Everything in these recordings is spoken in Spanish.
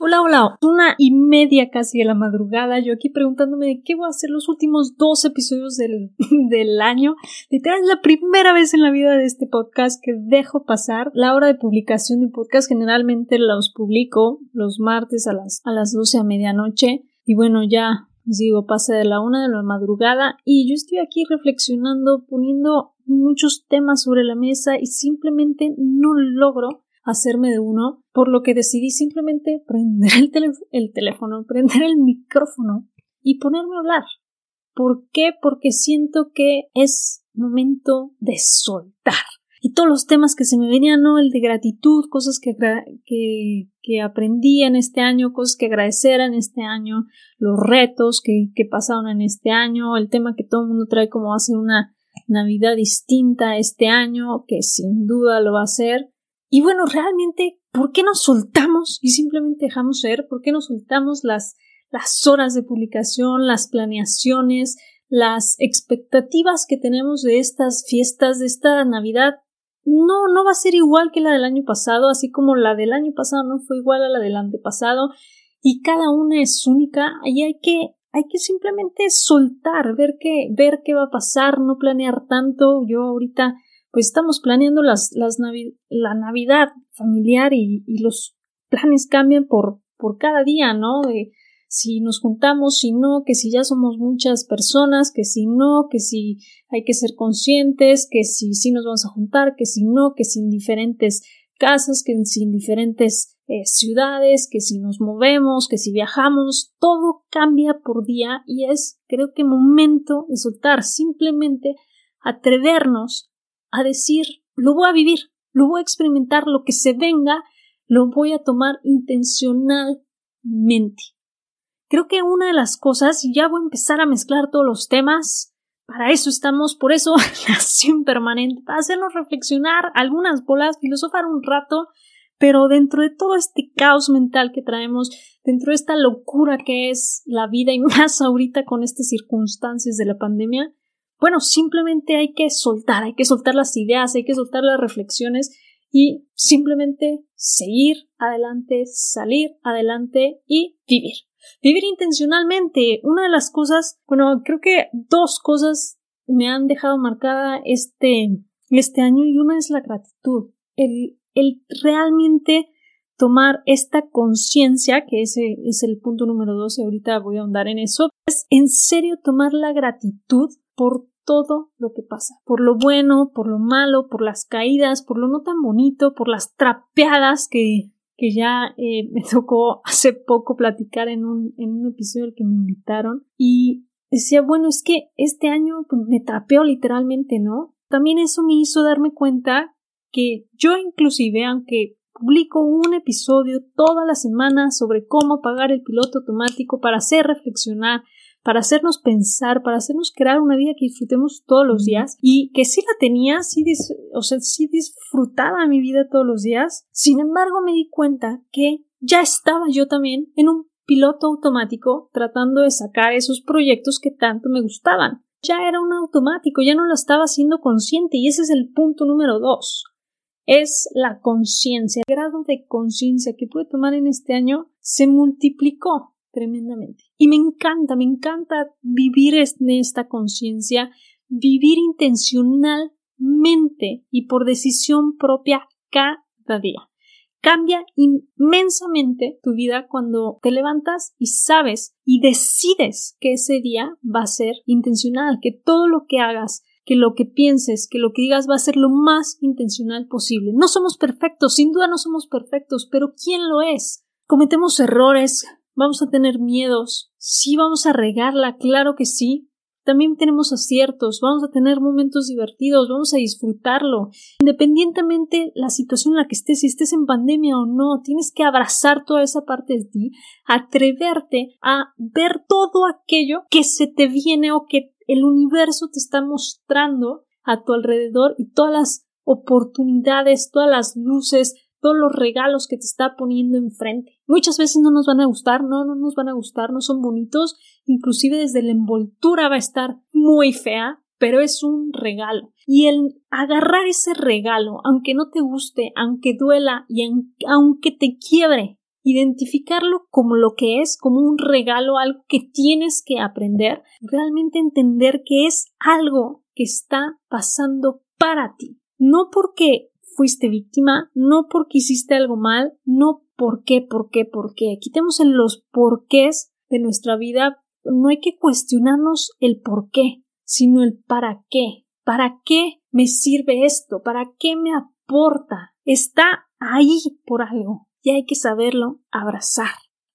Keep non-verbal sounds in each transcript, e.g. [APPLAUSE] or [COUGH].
Hola, hola, una y media casi de la madrugada, yo aquí preguntándome qué voy a hacer los últimos dos episodios del, [LAUGHS] del año. Literal, es la primera vez en la vida de este podcast que dejo pasar la hora de publicación de podcast. Generalmente los publico los martes a las, a las 12 a medianoche. Y bueno, ya digo, pasa de la una de la madrugada y yo estoy aquí reflexionando, poniendo muchos temas sobre la mesa y simplemente no logro hacerme de uno, por lo que decidí simplemente prender el, el teléfono, prender el micrófono y ponerme a hablar. ¿Por qué? Porque siento que es momento de soltar. Y todos los temas que se me venían, ¿no? El de gratitud, cosas que, que, que aprendí en este año, cosas que agradecer en este año, los retos que, que pasaron en este año, el tema que todo el mundo trae como va a ser una Navidad distinta este año, que sin duda lo va a ser, y bueno, realmente, ¿por qué nos soltamos y simplemente dejamos ser? ¿Por qué nos soltamos las, las horas de publicación, las planeaciones, las expectativas que tenemos de estas fiestas, de esta Navidad? No, no va a ser igual que la del año pasado, así como la del año pasado no fue igual a la del antepasado, y cada una es única, y hay que hay que simplemente soltar, ver qué, ver qué va a pasar, no planear tanto. Yo ahorita pues estamos planeando las, las la Navidad familiar y, los planes cambian por, por cada día, ¿no? De si nos juntamos, si no, que si ya somos muchas personas, que si no, que si hay que ser conscientes, que si sí nos vamos a juntar, que si no, que si en diferentes casas, que si en diferentes eh, ciudades, que si nos movemos, que si viajamos, todo cambia por día y es creo que momento de soltar, simplemente atrevernos a decir lo voy a vivir, lo voy a experimentar, lo que se venga, lo voy a tomar intencionalmente. Creo que una de las cosas, y ya voy a empezar a mezclar todos los temas, para eso estamos, por eso [LAUGHS] la acción permanente, para hacernos reflexionar algunas bolas, filosofar un rato, pero dentro de todo este caos mental que traemos, dentro de esta locura que es la vida y más ahorita con estas circunstancias de la pandemia, bueno, simplemente hay que soltar, hay que soltar las ideas, hay que soltar las reflexiones y simplemente seguir adelante, salir adelante y vivir. Vivir intencionalmente. Una de las cosas, bueno, creo que dos cosas me han dejado marcada este, este año y una es la gratitud. El, el realmente tomar esta conciencia, que ese es el punto número dos y ahorita voy a ahondar en eso, es en serio tomar la gratitud por todo lo que pasa, por lo bueno, por lo malo, por las caídas, por lo no tan bonito, por las trapeadas que, que ya eh, me [LAUGHS] tocó hace poco platicar en un, en un episodio al que me invitaron y decía, bueno, es que este año pues, me trapeó literalmente, ¿no? También eso me hizo darme cuenta que yo inclusive, aunque publico un episodio toda la semana sobre cómo pagar el piloto automático para hacer reflexionar para hacernos pensar, para hacernos crear una vida que disfrutemos todos los días y que sí la tenía, sí, o sea, sí disfrutaba mi vida todos los días. Sin embargo, me di cuenta que ya estaba yo también en un piloto automático tratando de sacar esos proyectos que tanto me gustaban. Ya era un automático, ya no lo estaba haciendo consciente y ese es el punto número dos. Es la conciencia. El grado de conciencia que pude tomar en este año se multiplicó tremendamente. Y me encanta, me encanta vivir en esta conciencia, vivir intencionalmente y por decisión propia cada día. Cambia inmensamente tu vida cuando te levantas y sabes y decides que ese día va a ser intencional, que todo lo que hagas, que lo que pienses, que lo que digas va a ser lo más intencional posible. No somos perfectos, sin duda no somos perfectos, pero ¿quién lo es? Cometemos errores, vamos a tener miedos, sí vamos a regarla, claro que sí. También tenemos aciertos, vamos a tener momentos divertidos, vamos a disfrutarlo. Independientemente la situación en la que estés, si estés en pandemia o no, tienes que abrazar toda esa parte de ti, atreverte a ver todo aquello que se te viene o que el universo te está mostrando a tu alrededor y todas las oportunidades, todas las luces, todos los regalos que te está poniendo enfrente. Muchas veces no nos van a gustar, no, no nos van a gustar, no son bonitos, inclusive desde la envoltura va a estar muy fea, pero es un regalo. Y el agarrar ese regalo, aunque no te guste, aunque duela y aunque te quiebre, identificarlo como lo que es, como un regalo, algo que tienes que aprender, realmente entender que es algo que está pasando para ti. No porque fuiste víctima, no porque hiciste algo mal, no por qué, por qué, por qué. Quitemos en los porqués de nuestra vida. No hay que cuestionarnos el por qué, sino el para qué. ¿Para qué me sirve esto? ¿Para qué me aporta? Está ahí por algo y hay que saberlo abrazar.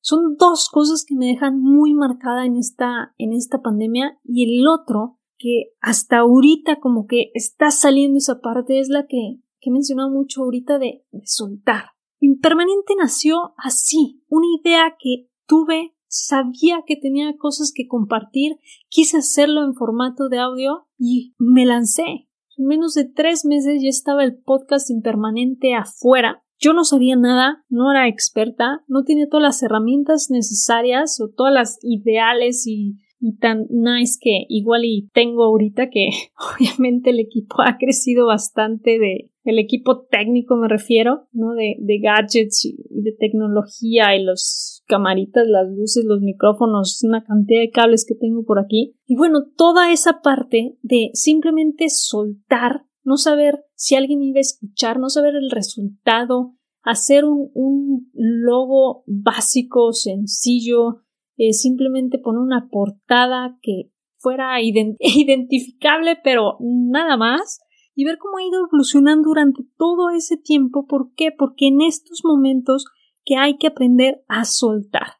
Son dos cosas que me dejan muy marcada en esta, en esta pandemia y el otro que hasta ahorita como que está saliendo esa parte es la que, que he mencionado mucho ahorita de, de soltar. Impermanente nació así, una idea que tuve, sabía que tenía cosas que compartir, quise hacerlo en formato de audio y me lancé. En menos de tres meses ya estaba el podcast impermanente afuera. Yo no sabía nada, no era experta, no tenía todas las herramientas necesarias o todas las ideales y y tan nice que igual y tengo ahorita que [LAUGHS] obviamente el equipo ha crecido bastante de el equipo técnico me refiero, ¿no? De, de gadgets y, de tecnología y los camaritas, las luces, los micrófonos, una cantidad de cables que tengo por aquí. Y bueno, toda esa parte de simplemente soltar, no saber si alguien iba a escuchar, no saber el resultado, hacer un, un logo básico, sencillo, eh, simplemente poner una portada que fuera [LAUGHS] identificable, pero nada más, y ver cómo ha ido evolucionando durante todo ese tiempo. ¿Por qué? Porque en estos momentos que hay que aprender a soltar.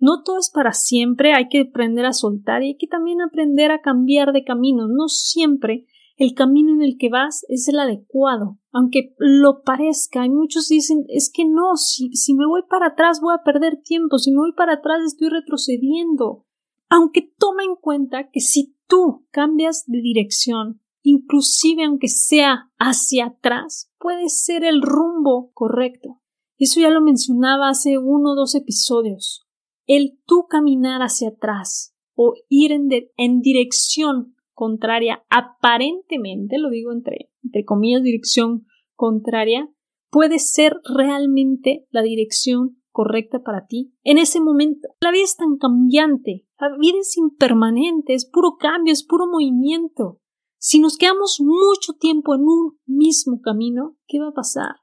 No todo es para siempre, hay que aprender a soltar y hay que también aprender a cambiar de camino. No siempre el camino en el que vas es el adecuado, aunque lo parezca. Y muchos dicen es que no, si, si me voy para atrás voy a perder tiempo, si me voy para atrás estoy retrocediendo. Aunque toma en cuenta que si tú cambias de dirección, inclusive aunque sea hacia atrás, puede ser el rumbo correcto. Eso ya lo mencionaba hace uno o dos episodios. El tú caminar hacia atrás o ir en, en dirección contraria, aparentemente, lo digo entre, entre comillas, dirección contraria, puede ser realmente la dirección correcta para ti en ese momento. La vida es tan cambiante, la vida es impermanente, es puro cambio, es puro movimiento. Si nos quedamos mucho tiempo en un mismo camino, ¿qué va a pasar?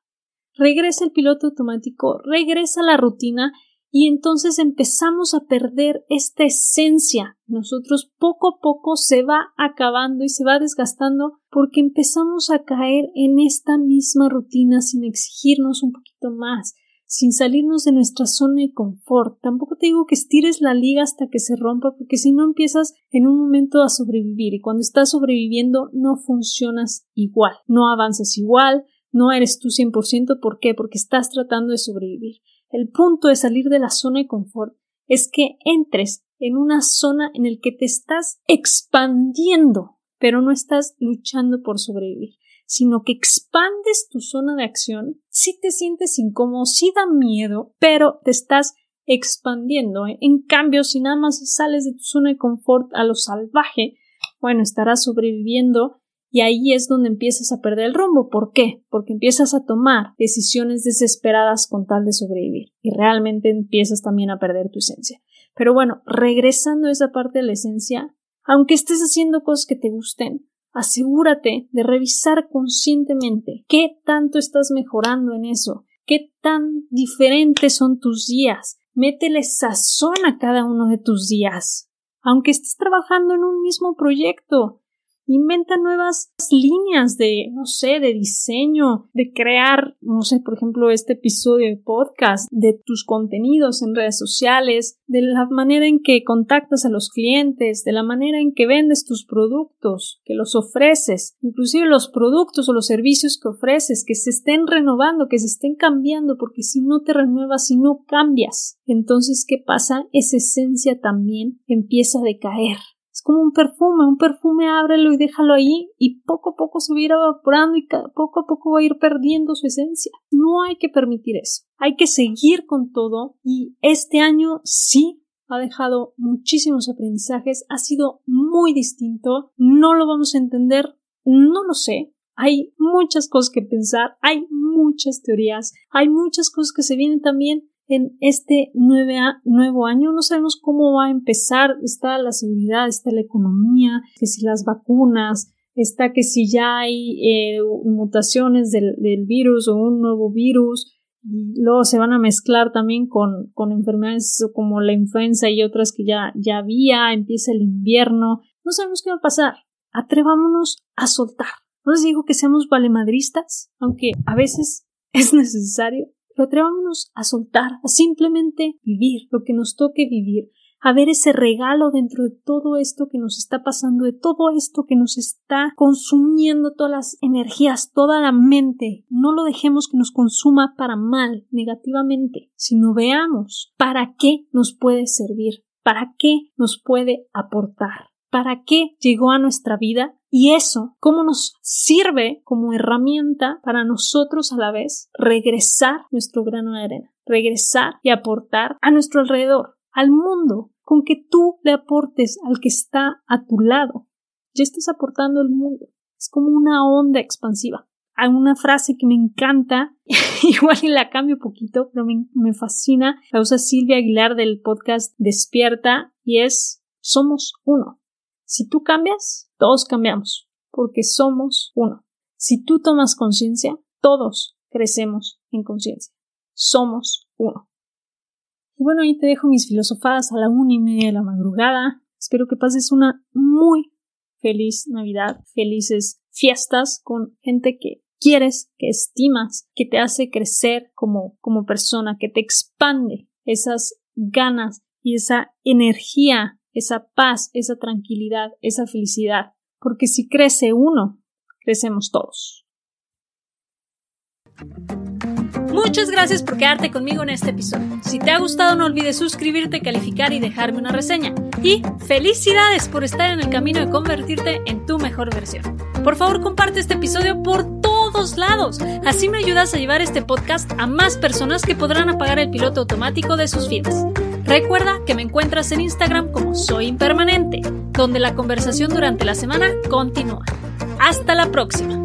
Regresa el piloto automático, regresa la rutina y entonces empezamos a perder esta esencia. Nosotros poco a poco se va acabando y se va desgastando porque empezamos a caer en esta misma rutina sin exigirnos un poquito más, sin salirnos de nuestra zona de confort. Tampoco te digo que estires la liga hasta que se rompa, porque si no empiezas en un momento a sobrevivir y cuando estás sobreviviendo no funcionas igual, no avanzas igual, no eres tú 100%. ¿Por qué? Porque estás tratando de sobrevivir. El punto de salir de la zona de confort es que entres en una zona en la que te estás expandiendo, pero no estás luchando por sobrevivir, sino que expandes tu zona de acción, si te sientes incómodo, si da miedo, pero te estás expandiendo. ¿eh? En cambio, si nada más sales de tu zona de confort a lo salvaje, bueno, estarás sobreviviendo y ahí es donde empiezas a perder el rumbo. ¿Por qué? Porque empiezas a tomar decisiones desesperadas con tal de sobrevivir y realmente empiezas también a perder tu esencia. Pero bueno, regresando a esa parte de la esencia, aunque estés haciendo cosas que te gusten, asegúrate de revisar conscientemente qué tanto estás mejorando en eso, qué tan diferentes son tus días. Métele sazón a cada uno de tus días. Aunque estés trabajando en un mismo proyecto, Inventa nuevas líneas de, no sé, de diseño, de crear, no sé, por ejemplo, este episodio de podcast, de tus contenidos en redes sociales, de la manera en que contactas a los clientes, de la manera en que vendes tus productos, que los ofreces, inclusive los productos o los servicios que ofreces, que se estén renovando, que se estén cambiando, porque si no te renuevas, si no cambias, entonces, ¿qué pasa? Esa esencia también empieza a decaer como un perfume, un perfume ábrelo y déjalo ahí y poco a poco se va a ir evaporando y poco a poco va a ir perdiendo su esencia. No hay que permitir eso. Hay que seguir con todo y este año sí ha dejado muchísimos aprendizajes, ha sido muy distinto, no lo vamos a entender, no lo sé, hay muchas cosas que pensar, hay muchas teorías, hay muchas cosas que se vienen también en este nuevo año. No sabemos cómo va a empezar. Está la seguridad, está la economía, que si las vacunas, está que si ya hay eh, mutaciones del, virus o un nuevo virus. Y luego se van a mezclar también con, con enfermedades como la influenza y otras que ya, ya había. Empieza el invierno. No sabemos qué va a pasar. Atrevámonos a soltar. No les digo que seamos valemadristas, aunque a veces es necesario, pero atrevámonos a soltar, a simplemente vivir lo que nos toque vivir, a ver ese regalo dentro de todo esto que nos está pasando, de todo esto que nos está consumiendo todas las energías, toda la mente. No lo dejemos que nos consuma para mal, negativamente, sino veamos para qué nos puede servir, para qué nos puede aportar para qué llegó a nuestra vida y eso, cómo nos sirve como herramienta para nosotros a la vez regresar nuestro grano de arena, regresar y aportar a nuestro alrededor, al mundo, con que tú le aportes al que está a tu lado. Ya estás aportando al mundo. Es como una onda expansiva. Hay una frase que me encanta, [LAUGHS] igual la cambio poquito, pero me, me fascina. La usa Silvia Aguilar del podcast Despierta y es somos uno. Si tú cambias, todos cambiamos, porque somos uno. Si tú tomas conciencia, todos crecemos en conciencia. Somos uno. Y bueno, ahí te dejo mis filosofadas a la una y media de la madrugada. Espero que pases una muy feliz Navidad, felices fiestas con gente que quieres, que estimas, que te hace crecer como, como persona, que te expande esas ganas y esa energía esa paz, esa tranquilidad, esa felicidad, porque si crece uno, crecemos todos. Muchas gracias por quedarte conmigo en este episodio. Si te ha gustado no olvides suscribirte, calificar y dejarme una reseña. Y felicidades por estar en el camino de convertirte en tu mejor versión. Por favor comparte este episodio por todos lados. Así me ayudas a llevar este podcast a más personas que podrán apagar el piloto automático de sus vidas. Recuerda que me encuentras en Instagram como Soy Impermanente, donde la conversación durante la semana continúa. Hasta la próxima.